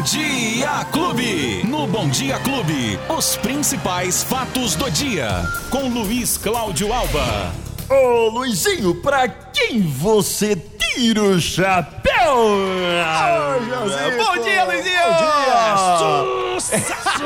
Bom Dia Clube. No Bom Dia Clube, os principais fatos do dia. Com Luiz Cláudio Alba. Ô Luizinho, pra quem você tira o chapéu? Bom dia, Luizinho! Bom dia! Sucesso!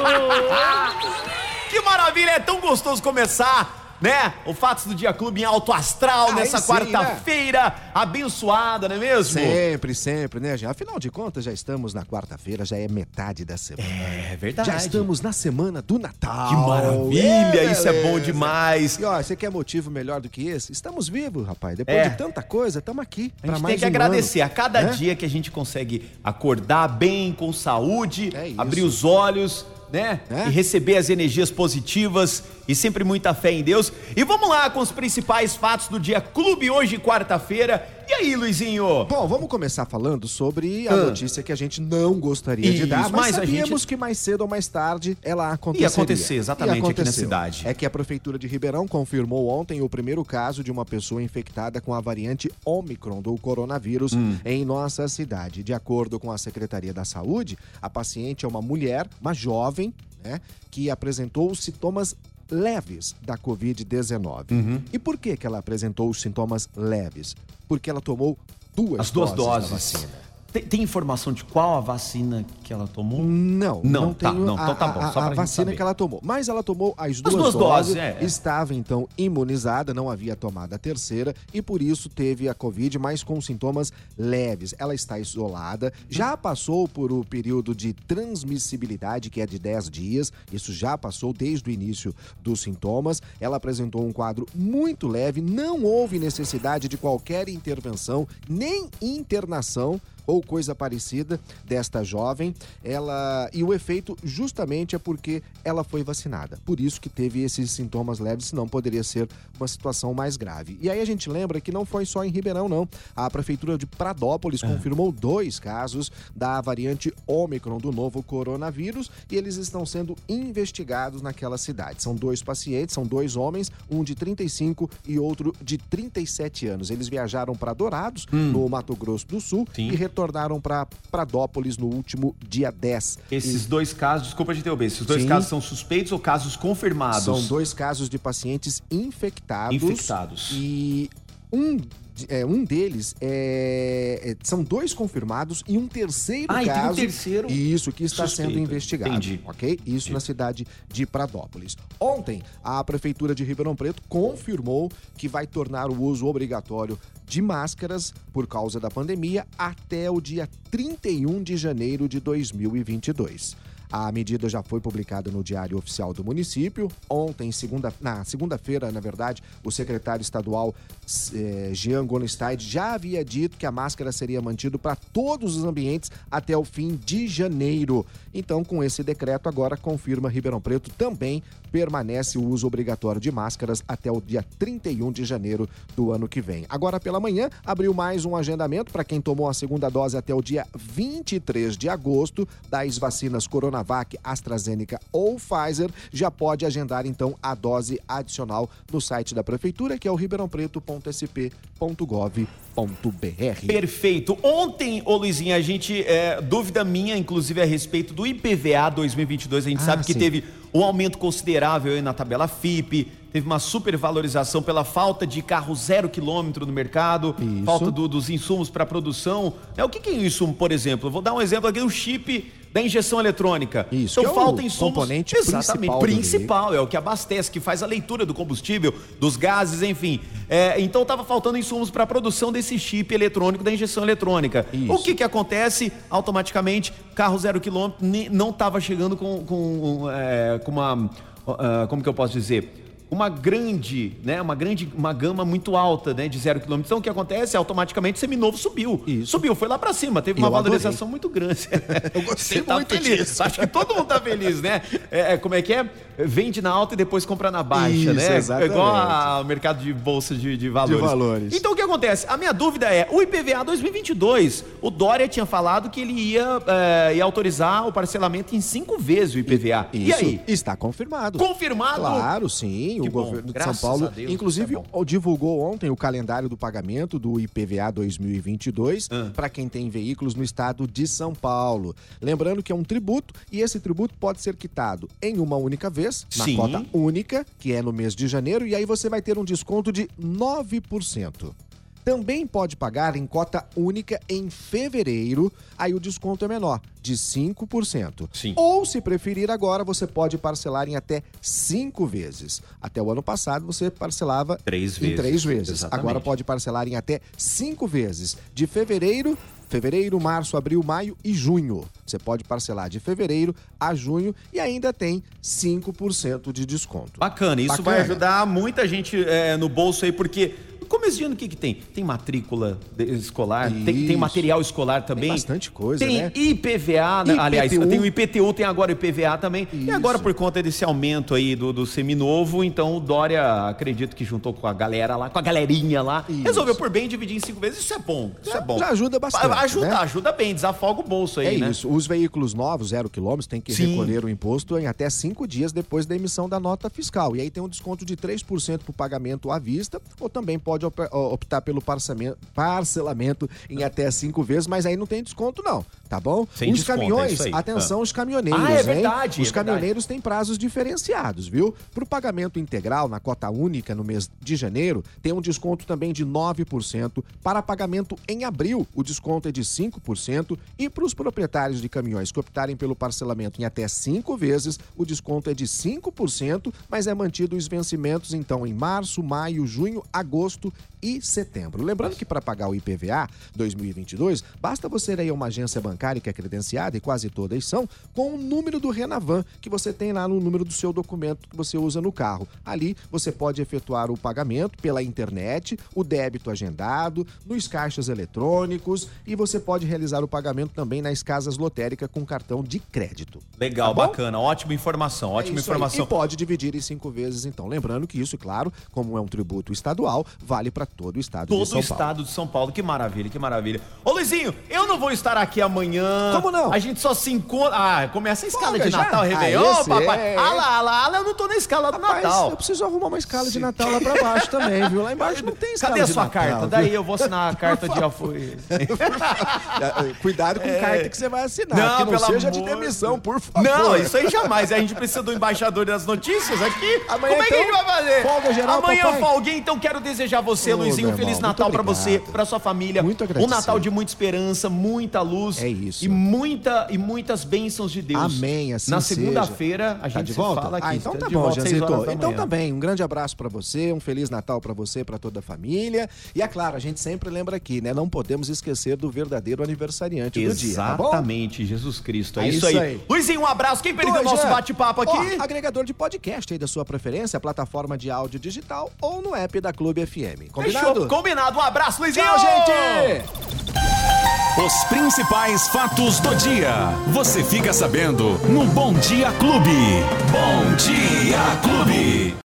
Que maravilha, é tão gostoso começar né? O Fatos do Dia Clube em alto astral Aí nessa quarta-feira abençoada, não é mesmo? Sempre, sempre, né? Já, afinal de contas, já estamos na quarta-feira, já é metade da semana. É verdade. Já estamos na semana do Natal. Que maravilha, É, isso é bom demais. E ó, você quer motivo melhor do que esse? Estamos vivos, rapaz. Depois É. de tanta coisa, estamos aqui. A gente tem que um agradecer ano, a cada né? dia que a gente consegue acordar bem, com saúde, É abrir os olhos, né? É. E receber as energias positivas e sempre muita fé em Deus. E vamos lá com os principais fatos do dia Clube hoje, quarta-feira. E aí, Luizinho? Bom, vamos começar falando sobre a Ah. notícia que a gente não gostaria de Isso, dar, mas, mas sabíamos gente- que mais cedo ou mais tarde ela aconteceria. Ia acontecer, exatamente, aqui na cidade. É que a Prefeitura de Ribeirão confirmou ontem o primeiro caso de uma pessoa infectada com a variante Omicron do coronavírus Hum. em nossa cidade. De acordo com a Secretaria da Saúde, a paciente é uma mulher, uma jovem, né, que apresentou sintomas leves da Covid-19. Uhum. E por que, que ela apresentou os sintomas leves? Porque ela tomou duas As duas doses, doses. da vacina. Tem, tem informação de qual a vacina que ela tomou? Não, Não, não, tá, não, então a, tá bom, a- a gente vacina saber. que ela tomou. Mas ela tomou as duas, duas doses, doses, é, é. estava então imunizada, não havia tomado a terceira e por isso teve a Covid, mas com sintomas leves. Ela está isolada, já passou por o período de transmissibilidade, que é de 10 dias, isso já passou desde o início dos sintomas. Ela apresentou um quadro muito leve, não houve necessidade de qualquer intervenção, nem internação ou coisa parecida desta jovem. Ela e o efeito justamente é porque ela foi vacinada. Por isso que teve esses sintomas leves, senão poderia ser uma situação mais grave. E aí a gente lembra que não foi só em Ribeirão não. A prefeitura de Pradópolis confirmou dois casos da variante Ômicron do novo coronavírus e eles estão sendo investigados naquela cidade. São dois pacientes, são dois homens, um de 35 e outro de 37 anos. Eles viajaram para Dourados, no Mato Grosso do Sul, Sim. e retornaram para Pradópolis no último dia 10. Esses dois casos, desculpa de interromper, esses dois Sim. casos são suspeitos ou casos confirmados? São dois casos de pacientes infectados. Infectados. E um, é, um deles é, é- são dois confirmados e um terceiro Ah, e tem um caso. terceiro Isso que está sendo suspeito. investigado. Entendi. Ok? Isso na cidade de Pradópolis. Ontem, a Prefeitura de Ribeirão Preto confirmou que vai tornar o uso obrigatório de máscaras por causa da pandemia até o dia 31 de janeiro de 2022. A medida já foi publicada no Diário Oficial do município. Ontem, segunda, na segunda-feira, na verdade, o secretário estadual eh, Jean Golenstein já havia dito que a máscara seria mantida para todos os ambientes até o fim de janeiro. Então, com esse decreto, agora confirma Ribeirão Preto também permanece o uso obrigatório de máscaras até o dia 31 de janeiro do ano que vem. Agora pela manhã, abriu mais um agendamento para quem tomou a segunda dose até o dia 23 de agosto das vacinas Coronavac, AstraZeneca ou Pfizer, já pode agendar então a dose adicional no site da prefeitura, que é o ribeirãopreto.sp.gov.br. Perfeito. Ontem, ô Luizinho, a gente, é, dúvida minha, inclusive, a respeito do IPVA 2022. A gente Ah, sabe que sim. teve um aumento considerável aí na tabela FIP, teve uma supervalorização pela falta de carro zero quilômetro no mercado, Isso. falta do- dos insumos para produção. É, o que, que é insumo, por exemplo? Eu vou dar um exemplo aqui do chip da injeção eletrônica. Isso, Então é o falta insumos. componente Exatamente, principal principal, é o que abastece, que faz a leitura do combustível, dos gases, enfim. É, então estava faltando insumos para a produção desse chip eletrônico da injeção eletrônica. Isso. O que que acontece? Automaticamente, carro zero quilômetro não estava chegando com, com, é, com uma, ah, como que eu posso dizer? Uma grande, né, uma grande, uma gama muito alta, né, de zero quilômetro. Então o que acontece? Automaticamente, seminovo subiu. Isso. Subiu, foi lá para cima, teve Eu uma adorei. valorização muito grande. Eu gostei Você tá muito feliz. disso. Acho que todo mundo tá feliz, né? É, é, como é que é? Vende na alta e depois compra na baixa, Isso, né? exatamente. É igual ao mercado de bolsa de, de valores. De valores. Então o que acontece? A minha dúvida é, o IPVA 2022, o Dória tinha falado que ele ia, é, ia autorizar o parcelamento em cinco vezes o IPVA. Isso E aí? está confirmado. Confirmado? Claro, sim. O governo de São Paulo, Deus, inclusive, é bom. divulgou ontem o calendário do pagamento do IPVA 2022 Ah. para quem tem veículos no estado de São Paulo. Lembrando que é um tributo e esse tributo pode ser quitado em uma única vez, na Sim. cota única, que é no mês de janeiro, e aí você vai ter um desconto de 9%. Também pode pagar em cota única em fevereiro, aí o desconto é menor, de 5%. Sim. Ou, se preferir agora, você pode parcelar em até cinco vezes. Até o ano passado, você parcelava Três em vezes. três vezes. Exatamente. Agora pode parcelar em até cinco vezes. De fevereiro, fevereiro, março, abril, maio e junho. Você pode parcelar de fevereiro a junho e ainda tem 5% de desconto. Bacana, isso Bacana. vai ajudar muita gente é, no bolso aí, porque no começo de ano o que, que tem? Tem matrícula escolar, tem, tem material escolar também. bastante coisa, tem né? IPVA, né? IPTU. aliás, tem o IPTU, tem agora o IPVA também. E Isso. agora, por conta desse aumento aí do, do seminovo, então o Dória, acredito que juntou com a galera lá, com a galerinha lá, Isso. resolveu por bem dividir em cinco vezes. Isso é bom, isso é bom. Já ajuda bastante, Ajuda, né? ajuda bem, desafoga o bolso aí, É né? isso. Os veículos novos, zero quilômetros, têm que Sim. recolher o imposto em até cinco dias depois da emissão da nota fiscal. E aí tem um desconto de 3% para o pagamento à vista, ou também pode op- optar pelo parcelamento, em até cinco vezes, mas aí não tem desconto, não. Tá bom? Sem os desconto, é caminhões, aí. atenção, os caminhoneiros, Ah, é hein? verdade, Os é verdade. caminhoneiros têm prazos diferenciados, viu? Para o pagamento integral na cota única no mês de janeiro, tem um desconto também de 9%. Para pagamento em abril, o desconto é de 5%. E para os proprietários de caminhões que optarem pelo parcelamento em até cinco vezes, o desconto é de 5%, mas é mantido os vencimentos então em março, maio, junho, agosto agosto e setembro. Lembrando que para pagar o IPVA 2022, basta você ir aí a uma agência bancária que é credenciada, e quase todas são, com o número do Renavan, que você tem lá no número do seu documento que você usa no carro. Ali você pode efetuar o pagamento pela internet, o débito agendado, nos caixas eletrônicos e você pode realizar o pagamento também nas casas lotéricas com cartão de crédito. Legal, Tá bacana, ótima informação, ótima É isso aí. informação. E pode dividir em cinco vezes, então. Lembrando que isso, claro, como é um tributo estadual, vale para todo o estado Todo de São o Paulo. estado de São Paulo. Que maravilha, que maravilha. Ô, Luizinho, eu não vou estar aqui amanhã. Como não? A gente só se encontra. Ah, começa a escala Folga de? Natal, Ah, Réveillon, esse papai. é. Ah lá, ah lá, ah lá, eu não tô na escala do Rapaz, Natal. eu preciso arrumar uma escala de Natal lá pra baixo também, viu? Lá embaixo não tem escala Cadê a de sua Natal, carta? viu? Daí eu vou assinar a carta de apoio. Cuidado com carta que você vai assinar, É. Não, que não pelo seja de amor demissão, por favor. Não, isso aí jamais. A gente precisa do embaixador das notícias aqui. Amanhã, Como é que a gente então, vai fazer? folga geral, Amanhã papai? eu folguei, então quero desejar você, Ô, Luizinho, um Feliz Natal pra você, pra sua família. Muito um agradecido. Natal de muita esperança, muita luz. É isso. E, muita, e muitas bênçãos de Deus. Amém, assim Na segunda-feira, a gente Tá de volta? fala aqui. Ah, então tá bom, da Então também, um grande abraço pra você, um Feliz Natal pra você, pra toda a família. E é claro, a gente sempre lembra aqui, né? Não podemos esquecer do verdadeiro aniversariante do dia, tá bom? Exatamente, Jesus Cristo. É, É isso, isso aí. aí. Luizinho, um abraço. Quem perdeu o nosso é. bate-papo aqui? Ó, agregador de podcast aí da sua preferência, plataforma de áudio digital ou no app da Clube FM. Combinado? Fechou. Combinado. Um abraço, Luizinho. Tchau, gente! Os principais fatos do dia. Você fica sabendo no Bom Dia Clube. Bom Dia Clube.